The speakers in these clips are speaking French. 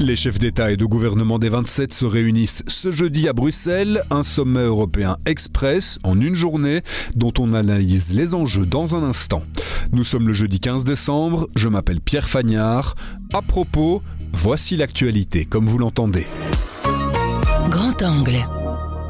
Les chefs d'État et de gouvernement des 27 se réunissent ce jeudi à Bruxelles, un sommet européen express en une journée dont on analyse les enjeux dans un instant. Nous sommes le jeudi 15 décembre, je m'appelle Pierre Fagnard. À propos, voici l'actualité comme vous l'entendez. Grand angle.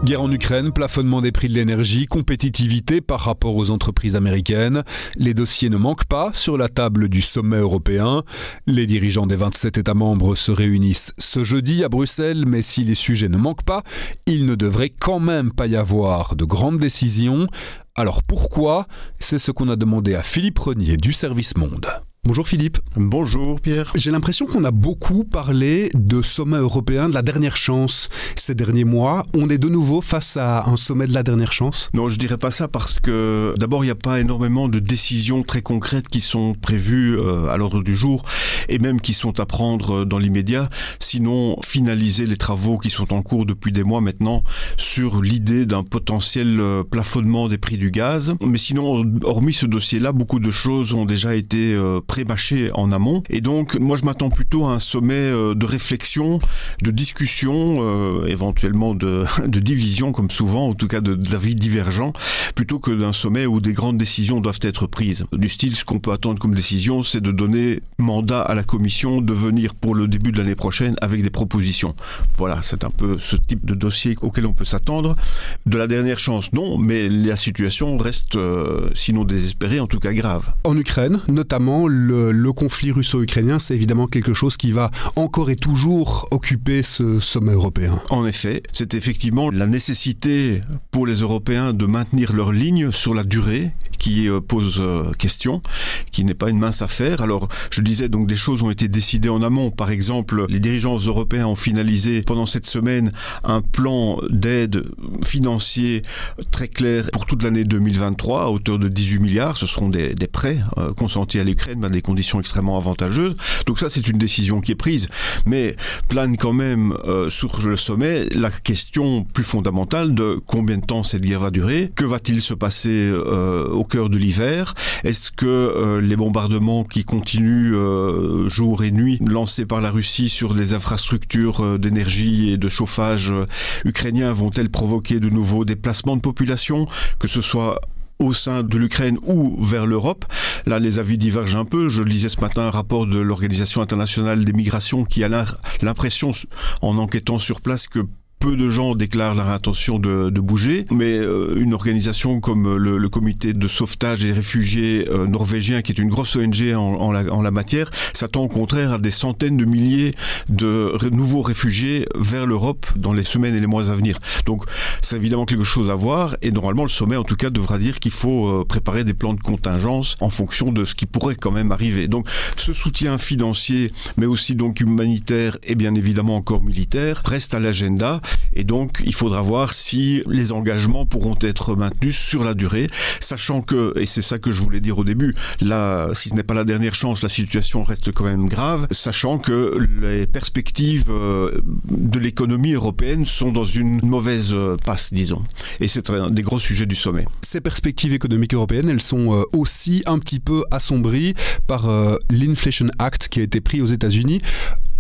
Guerre en Ukraine, plafonnement des prix de l'énergie, compétitivité par rapport aux entreprises américaines. Les dossiers ne manquent pas sur la table du sommet européen. Les dirigeants des 27 États membres se réunissent ce jeudi à Bruxelles, mais si les sujets ne manquent pas, il ne devrait quand même pas y avoir de grandes décisions. Alors pourquoi? C'est ce qu'on a demandé à Philippe Renier du Service Monde. Bonjour Philippe. Bonjour Pierre. J'ai l'impression qu'on a beaucoup parlé de sommet européen, de la dernière chance ces derniers mois. On est de nouveau face à un sommet de la dernière chance? Non, je dirais pas ça parce que d'abord, il n'y a pas énormément de décisions très concrètes qui sont prévues euh, à l'ordre du jour et même qui sont à prendre dans l'immédiat. Sinon, finaliser les travaux qui sont en cours depuis des mois maintenant sur l'idée d'un potentiel euh, plafonnement des prix du gaz. Mais sinon, hormis ce dossier-là, beaucoup de choses ont déjà été euh, pré-mâché en amont. Et donc, moi, je m'attends plutôt à un sommet euh, de réflexion, de discussion, euh, éventuellement de, de, division, comme souvent, en tout cas d'avis divergents, plutôt que d'un sommet où des grandes décisions doivent être prises. Du style, ce qu'on peut attendre comme décision, c'est de donner mandat à la Commission de venir pour le début de l'année prochaine avec des propositions. Voilà, c'est un peu ce type de dossier auquel on peut s'attendre. De la dernière chance, non, mais la situation reste, euh, sinon désespérée, en tout cas grave. En Ukraine, notamment, le, conflit russo-ukrainien, c'est évidemment quelque chose qui va encore et toujours occuper ce sommet européen. En effet, c'est effectivement la nécessité pour les Européens de maintenir leur ligne sur la durée qui euh, pose euh, question, qui n'est pas une mince affaire. Alors, je disais donc des choses ont été décidées en amont. Par exemple, les dirigeants européens ont finalisé pendant cette semaine un plan d'aide financier très clair pour toute l'année 2023 à hauteur de 18 milliards. Ce seront des, prêts euh, consentis à l'Ukraine des conditions extrêmement avantageuses. Donc ça, c'est une décision qui est prise. Mais plane quand même euh, sur le sommet la question plus fondamentale de combien de temps cette guerre va durer, que va-t-il se passer euh, au cœur de l'hiver, est-ce que les bombardements qui continuent jour et nuit lancés par la Russie sur les infrastructures d'énergie et de chauffage ukrainiens vont-elles provoquer de nouveaux déplacements de population, que ce soit au sein de l'Ukraine ou vers l'Europe? Là, les avis divergent un peu. Je lisais ce matin un rapport de l'Organisation internationale des migrations qui a l'impression, en enquêtant sur place, que peu de gens déclarent leur intention de, de bouger, mais euh, une organisation comme le, le, comité de sauvetage des réfugiés euh, norvégiens, qui est une grosse ONG en, en, la, en la, matière, s'attend au contraire à des centaines de milliers de nouveaux réfugiés vers l'Europe dans les semaines et les mois à venir. Donc c'est évidemment quelque chose à voir, et normalement le sommet en tout cas devra dire qu'il faut euh, préparer des plans de contingence en fonction de ce qui pourrait quand même arriver. Donc ce soutien financier, mais aussi donc humanitaire et bien évidemment encore militaire, reste à l'agenda. Et donc, il faudra voir si les engagements pourront être maintenus sur la durée, sachant que, et c'est ça que je voulais dire au début, là, si ce n'est pas la dernière chance, la situation reste quand même grave, sachant que les perspectives euh, de l'économie européenne sont dans une mauvaise euh, passe, disons. Et c'est un des gros sujets du sommet. Ces perspectives économiques européennes, elles sont euh, aussi un petit peu assombries par l'Inflation Act qui a été pris aux États-Unis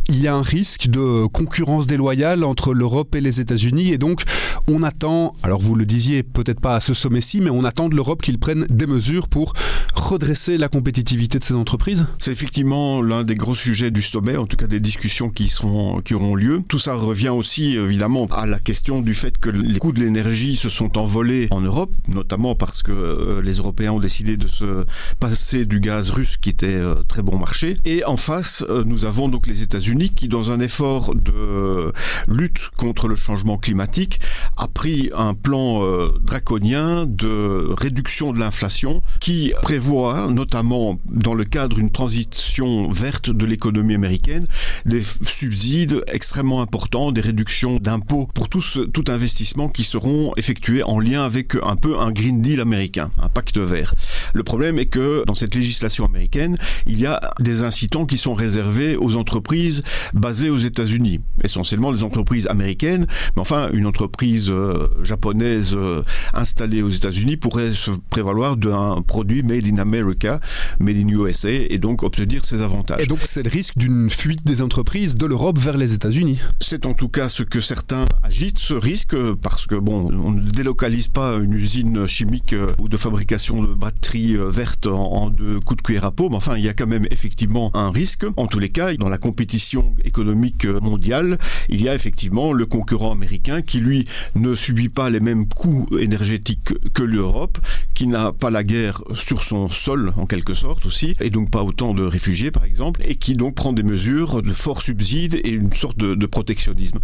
il y a un risque de concurrence déloyale entre l'Europe et les États-Unis et donc on attend, alors vous le disiez peut-être pas à ce sommet-ci, mais on attend de l'Europe qu'il prenne des mesures pour redresser la compétitivité de ces entreprises C'est effectivement l'un des gros sujets du sommet, en tout cas des discussions qui, seront, qui auront lieu. Tout ça revient aussi évidemment à la question du fait que les coûts de l'énergie se sont envolés en Europe, notamment parce que euh, les Européens ont décidé de se passer du gaz russe qui était euh, très bon marché. Et en face, euh, nous avons donc les États-Unis qui, dans un effort de lutte contre le changement climatique, a pris un plan draconien de réduction de l'inflation qui prévoit notamment dans le cadre d'une transition verte de l'économie américaine, des subsides extrêmement importants, des réductions d'impôts pour tout, investissement qui seront effectués en lien avec un peu un Green Deal américain, un pacte vert. Le problème est que dans cette législation américaine, il y a des incitants qui sont réservés aux entreprises basées aux États-Unis, essentiellement des entreprises américaines, mais enfin une entreprise euh, japonaise euh, installée aux États-Unis pourrait se prévaloir d'un produit made in America, made in USA, et donc obtenir ses avantages. Et donc c'est le risque d'une fuite des entreprises de l'Europe vers les États-Unis. C'est en tout cas ce que certains agitent, ce risque, parce que bon, on ne délocalise pas une usine chimique euh, ou de fabrication de batteries vertes en, en deux coups de cuillère à peau, mais enfin il y a quand même effectivement un risque. En tous les cas, dans la compétition économique mondiale, il y a effectivement le concurrent américain qui lui ne subit pas les mêmes coûts énergétiques que l'Europe, qui n'a pas la guerre sur son sol en quelque sorte aussi, et donc pas autant de réfugiés par exemple, et qui donc prend des mesures de forts subsides et une sorte de, de protectionnisme.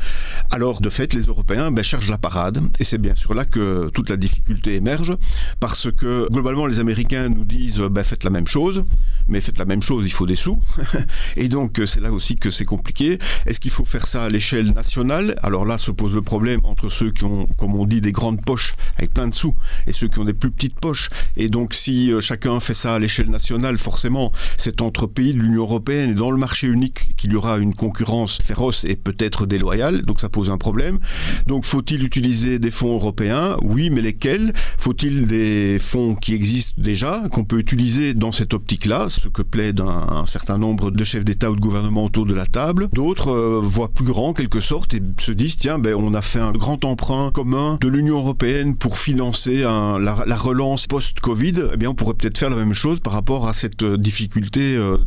Alors de fait, les Européens ben, cherchent la parade, et c'est bien sûr là que toute la difficulté émerge, parce que globalement les Américains nous disent ben, faites la même chose, mais faites la même chose, il faut des sous. et donc c'est là aussi que c'est compliqué. Est-ce qu'il faut faire ça à l'échelle nationale? Alors là se pose le problème entre ceux qui ont, comme on dit, des grandes poches avec plein de sous et ceux qui ont des plus petites poches. Et donc si euh, chacun fait ça à l'échelle nationale, forcément c'est entre pays de l'Union européenne et dans le marché unique qu'il y aura une concurrence féroce et peut-être déloyale. Donc ça pose un problème. Donc faut-il utiliser des fonds européens? Oui, mais lesquels? Faut-il des fonds qui existent déjà, qu'on peut utiliser dans cette optique-là, ce que plaide un, certain nombre de chefs d'État ou de gouvernement autour de la table. D'autres euh, voient plus grand, quelque sorte, et se disent, tiens, ben, on a fait un grand emprunt commun de l'Union européenne pour financer la, la, relance post-Covid. Eh bien, on pourrait peut-être faire la même chose par rapport à cette difficulté euh,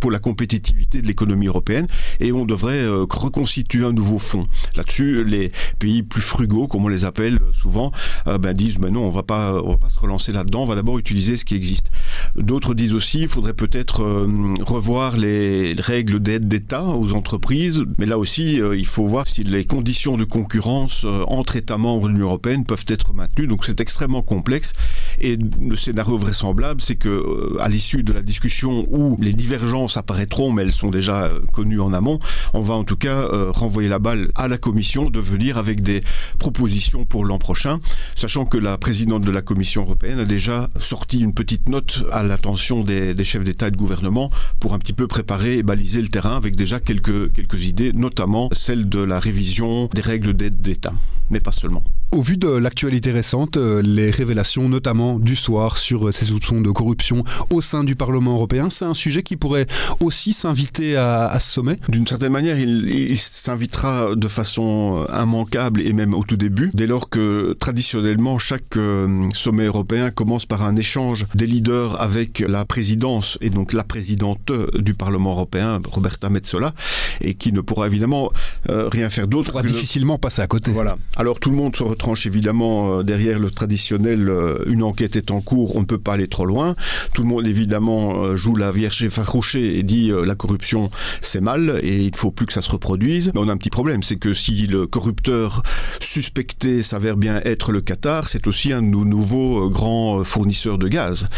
pour la compétitivité de l'économie européenne, et on devrait euh, reconstituer un nouveau fonds. Là-dessus, les pays plus frugaux, comme on les appelle souvent, euh, ben, disent, ben non, on va pas, on va pas se relancer là-dedans, on va d'abord utiliser ce qui existe. D'autres disent aussi, faudrait peut-être euh, revoir les règles d'aide d'État aux entreprises, mais là aussi, euh, il faut voir si les conditions de concurrence euh, entre États membres de l'Union européenne peuvent être maintenues. Donc c'est extrêmement complexe. Et le scénario vraisemblable, c'est que euh, à l'issue de la discussion où les divergences apparaîtront, mais elles sont déjà euh, connues en amont, on va en tout cas euh, renvoyer la balle à la Commission de venir avec des propositions pour l'an prochain, sachant que la présidente de la Commission européenne a déjà sorti une petite note à l'attention des, des chefs d'État et de gouvernement pour un petit peu préparer et baliser le terrain avec déjà quelques, quelques idées, notamment celle de la révision des règles d'aide d'État, mais pas seulement. Au vu de l'actualité récente, euh, les révélations notamment du soir sur euh, ces soupçons de corruption au sein du Parlement européen, c'est un sujet qui pourrait aussi s'inviter à, à, ce sommet D'une certaine manière, il, il s'invitera de façon immanquable et même au tout début, dès lors que traditionnellement chaque euh, sommet européen commence par un échange des leaders avec la présidence et donc la présidente du Parlement européen, Roberta Metsola, et qui ne pourra évidemment euh, rien faire d'autre. que difficilement le... passer à côté. Voilà. Alors tout le monde se retranche évidemment euh, derrière le traditionnel euh, une enquête est en cours, on ne peut pas aller trop loin. Tout le monde évidemment euh, joue la vierge effarouchée et dit la corruption c'est mal et il ne faut plus que ça se reproduise. Mais on a un petit problème, c'est que si le corrupteur suspecté s'avère bien être le Qatar, c'est aussi un de nos nouveaux grands fournisseurs de gaz.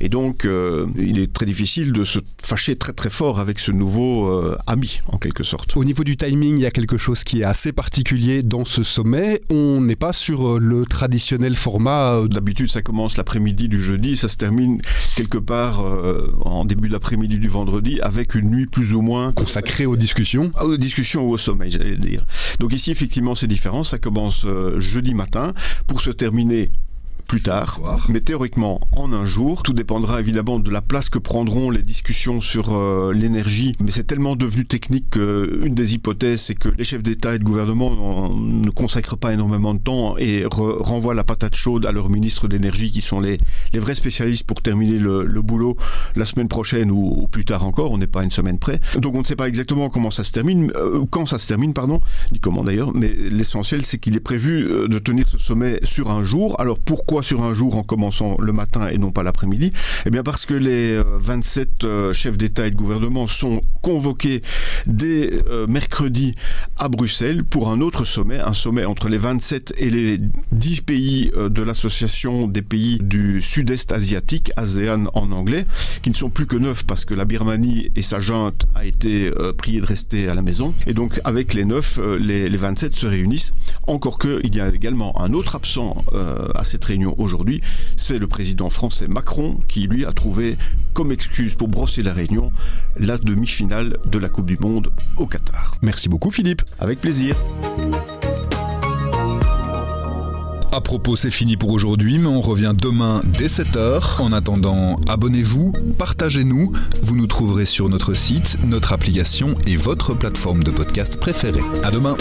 Et donc euh, il est très difficile de se fâcher très très fort avec ce nouveau euh, ami en quelque sorte. Au niveau du timing, il y a quelque chose qui est assez particulier dans ce sommet. On n'est pas sur euh, le traditionnel format. D'habitude ça commence l'après-midi du jeudi, ça se termine quelque part euh, en début d'après-midi du vendredi avec une nuit plus ou moins consacrée aux discussions. Aux discussions ou au sommeil, j'allais dire. Donc ici effectivement c'est différent, ça commence jeudi matin pour se terminer plus tard, mais théoriquement en un jour. Tout dépendra évidemment de la place que prendront les discussions sur euh, l'énergie, mais c'est tellement devenu technique qu'une des hypothèses, c'est que les chefs d'État et de gouvernement ne consacrent pas énormément de temps et re renvoient la patate chaude à leurs ministres d'énergie qui sont les, les vrais spécialistes pour terminer le, le boulot la semaine prochaine ou, ou plus tard encore, on n'est pas une semaine près. Donc on ne sait pas exactement comment ça se termine, euh, quand ça se termine, pardon, ni comment d'ailleurs, mais l'essentiel c'est qu'il est prévu euh, de tenir ce sommet sur un jour. Alors pourquoi Sur un jour en commençant le matin et non pas l'après-midi Eh bien parce que les 27 chefs d'État et de gouvernement sont convoqués dès mercredi à Bruxelles pour un autre sommet, un sommet entre les 27 et les 10 pays de l'association des pays du sud-est asiatique, ASEAN en anglais, qui ne sont plus que neuf parce que la Birmanie et sa junte a été priée de rester à la maison. Et donc avec les neuf, les, les 27 se réunissent. Encore que il y a également un autre absent euh, à cette réunion aujourd'hui, c'est le président français Macron qui lui a trouvé comme excuse pour brosser la réunion la demi-finale de la Coupe du Monde au Qatar. Merci beaucoup Philippe. Avec plaisir. À propos, c'est fini pour aujourd'hui, mais on revient demain dès 7h. En attendant, abonnez-vous, partagez-nous. Vous nous trouverez sur notre site, notre application et votre plateforme de podcast préférée. À demain.